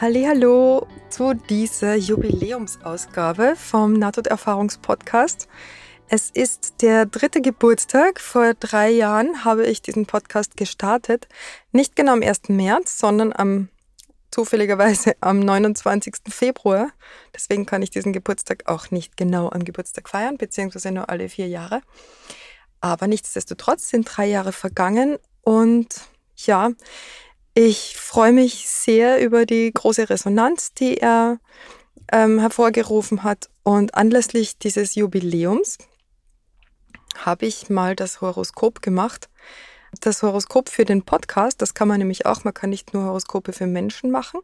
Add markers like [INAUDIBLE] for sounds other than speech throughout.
Hallo zu dieser Jubiläumsausgabe vom Nahtoderfahrungspodcast. Es ist der dritte Geburtstag. Vor drei Jahren habe ich diesen Podcast gestartet. Nicht genau am 1. März, sondern am zufälligerweise am 29. Februar. Deswegen kann ich diesen Geburtstag auch nicht genau am Geburtstag feiern, beziehungsweise nur alle vier Jahre. Aber nichtsdestotrotz sind drei Jahre vergangen und ja, ich freue mich sehr über die große Resonanz, die er ähm, hervorgerufen hat. Und anlässlich dieses Jubiläums habe ich mal das Horoskop gemacht. Das Horoskop für den Podcast, das kann man nämlich auch, man kann nicht nur Horoskope für Menschen machen,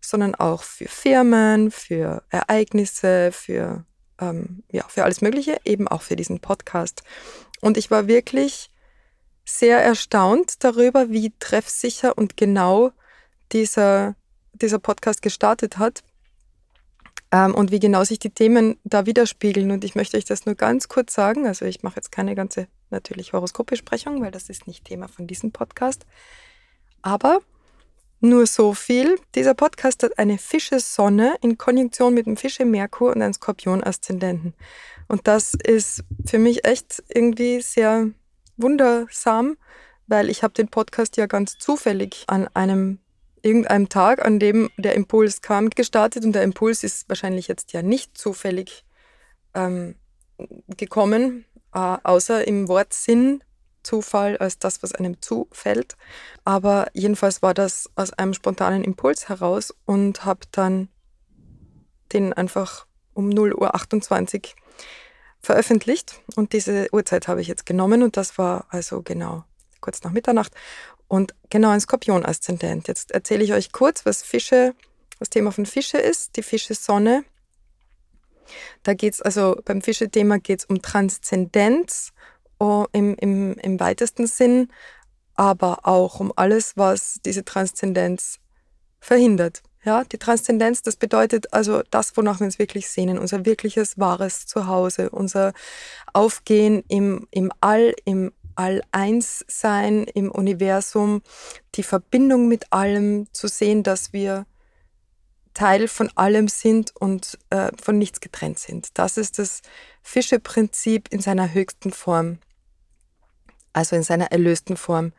sondern auch für Firmen, für Ereignisse, für, ähm, ja, für alles Mögliche, eben auch für diesen Podcast. Und ich war wirklich sehr erstaunt darüber, wie treffsicher und genau dieser, dieser Podcast gestartet hat ähm, und wie genau sich die Themen da widerspiegeln. Und ich möchte euch das nur ganz kurz sagen. Also ich mache jetzt keine ganze natürlich Horoskopbesprechung, weil das ist nicht Thema von diesem Podcast. Aber nur so viel. Dieser Podcast hat eine Fische-Sonne in Konjunktion mit dem Fische-Merkur und einem Skorpion-Aszendenten. Und das ist für mich echt irgendwie sehr wundersam, weil ich habe den Podcast ja ganz zufällig an einem irgendeinem Tag, an dem der Impuls kam, gestartet und der Impuls ist wahrscheinlich jetzt ja nicht zufällig ähm, gekommen, äh, außer im Wortsinn Zufall als das, was einem zufällt. Aber jedenfalls war das aus einem spontanen Impuls heraus und habe dann den einfach um 0.28 Uhr veröffentlicht und diese Uhrzeit habe ich jetzt genommen und das war also genau kurz nach Mitternacht und genau ein Skorpion-Aszendent. Jetzt erzähle ich euch kurz, was Fische, das Thema von Fische ist, die Fische-Sonne. Da geht es also beim Fische-Thema geht es um Transzendenz oh, im, im, im weitesten Sinn, aber auch um alles, was diese Transzendenz verhindert. Ja, die Transzendenz, das bedeutet also das, wonach wir uns wirklich sehnen, unser wirkliches, wahres Zuhause, unser Aufgehen im, im All, im All-Eins-Sein, im Universum, die Verbindung mit allem, zu sehen, dass wir Teil von allem sind und äh, von nichts getrennt sind. Das ist das Fische-Prinzip in seiner höchsten Form, also in seiner erlösten Form.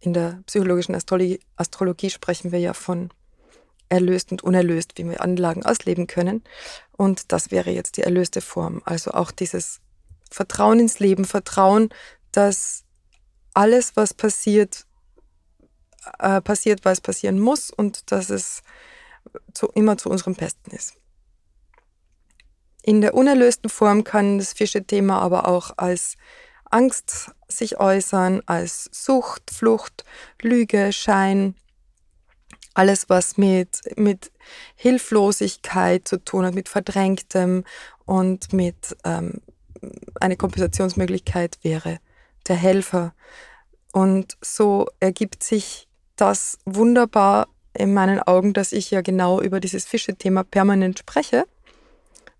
In der psychologischen Astrologie, Astrologie sprechen wir ja von erlöst und unerlöst, wie wir Anlagen ausleben können. Und das wäre jetzt die erlöste Form. Also auch dieses Vertrauen ins Leben, Vertrauen, dass alles, was passiert, äh, passiert, weil es passieren muss und dass es zu, immer zu unserem Besten ist. In der unerlösten Form kann das Fische-Thema aber auch als Angst sich äußern, als Sucht, Flucht, Lüge, Schein, alles, was mit, mit Hilflosigkeit zu tun hat, mit Verdrängtem und mit ähm, eine Kompensationsmöglichkeit wäre der Helfer. Und so ergibt sich das wunderbar in meinen Augen, dass ich ja genau über dieses Fische-Thema permanent spreche.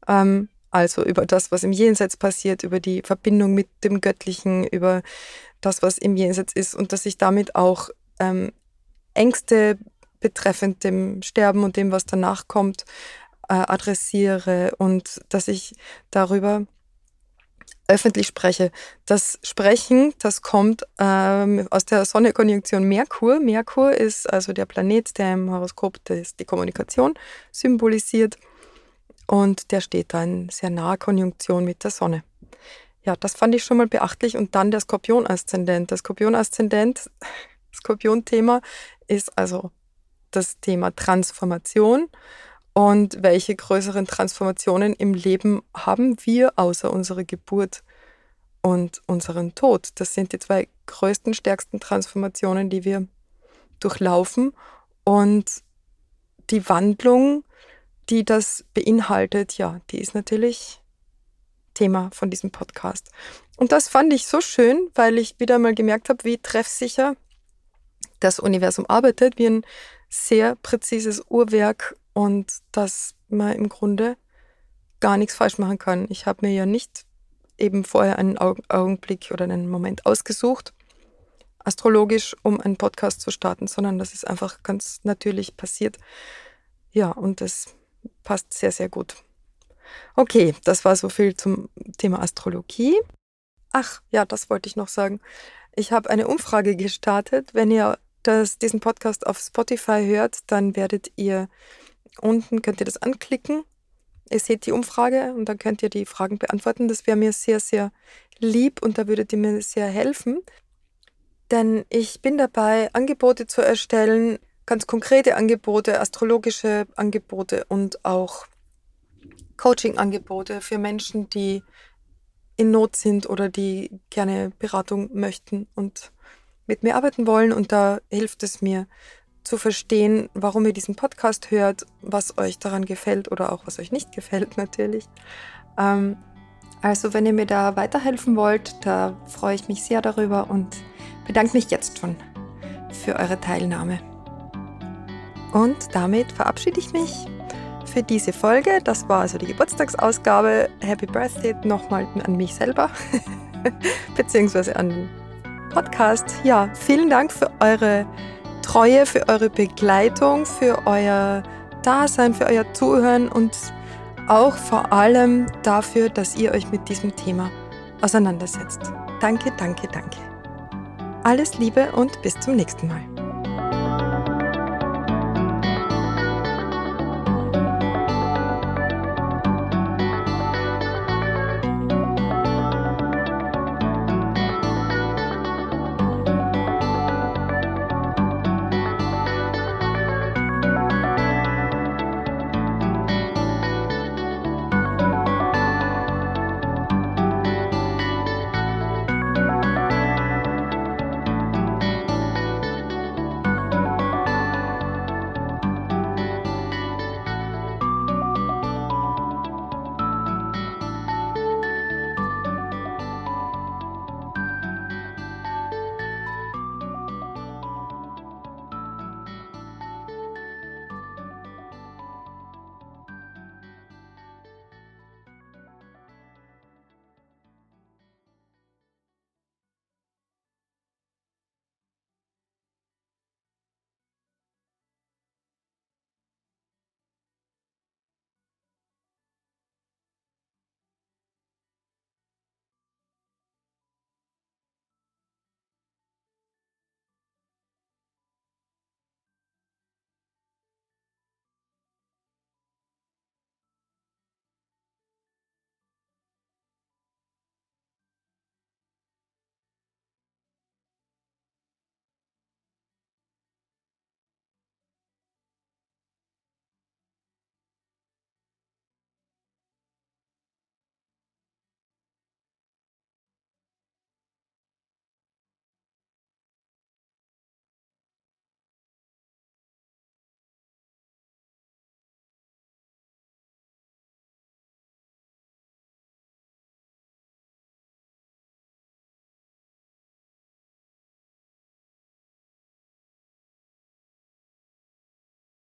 Ähm, also über das, was im Jenseits passiert, über die Verbindung mit dem Göttlichen, über das, was im Jenseits ist und dass ich damit auch ähm, Ängste betreffend dem Sterben und dem, was danach kommt, äh, adressiere und dass ich darüber öffentlich spreche. Das Sprechen, das kommt ähm, aus der Sonne-Konjunktion Merkur. Merkur ist also der Planet, der im Horoskop des, die Kommunikation symbolisiert und der steht da in sehr naher Konjunktion mit der Sonne. Ja, das fand ich schon mal beachtlich. Und dann der Skorpion-Aszendent. Der Skorpion-Aszendent, [LAUGHS] Skorpion-Thema ist also das Thema Transformation. Und welche größeren Transformationen im Leben haben wir außer unserer Geburt und unseren Tod? Das sind die zwei größten, stärksten Transformationen, die wir durchlaufen. Und die Wandlung, die das beinhaltet, ja, die ist natürlich Thema von diesem Podcast. Und das fand ich so schön, weil ich wieder mal gemerkt habe, wie treffsicher das Universum arbeitet, wie ein sehr präzises Uhrwerk und dass man im Grunde gar nichts falsch machen kann. Ich habe mir ja nicht eben vorher einen Augenblick oder einen Moment ausgesucht, astrologisch, um einen Podcast zu starten, sondern das ist einfach ganz natürlich passiert. Ja, und das passt sehr, sehr gut. Okay, das war so viel zum Thema Astrologie. Ach, ja, das wollte ich noch sagen. Ich habe eine Umfrage gestartet. Wenn ihr das, diesen Podcast auf Spotify hört, dann werdet ihr unten, könnt ihr das anklicken. Ihr seht die Umfrage und dann könnt ihr die Fragen beantworten. Das wäre mir sehr, sehr lieb und da würdet ihr mir sehr helfen. Denn ich bin dabei, Angebote zu erstellen, ganz konkrete Angebote, astrologische Angebote und auch Coaching-Angebote für Menschen, die in Not sind oder die gerne Beratung möchten und mit mir arbeiten wollen. Und da hilft es mir zu verstehen, warum ihr diesen Podcast hört, was euch daran gefällt oder auch was euch nicht gefällt [LAUGHS] natürlich. Ähm, also wenn ihr mir da weiterhelfen wollt, da freue ich mich sehr darüber und bedanke mich jetzt schon für eure Teilnahme. Und damit verabschiede ich mich für diese Folge. Das war also die Geburtstagsausgabe. Happy Birthday nochmal an mich selber, [LAUGHS] beziehungsweise an Podcast. Ja, vielen Dank für eure Treue, für eure Begleitung, für euer Dasein, für euer Zuhören und auch vor allem dafür, dass ihr euch mit diesem Thema auseinandersetzt. Danke, danke, danke. Alles Liebe und bis zum nächsten Mal.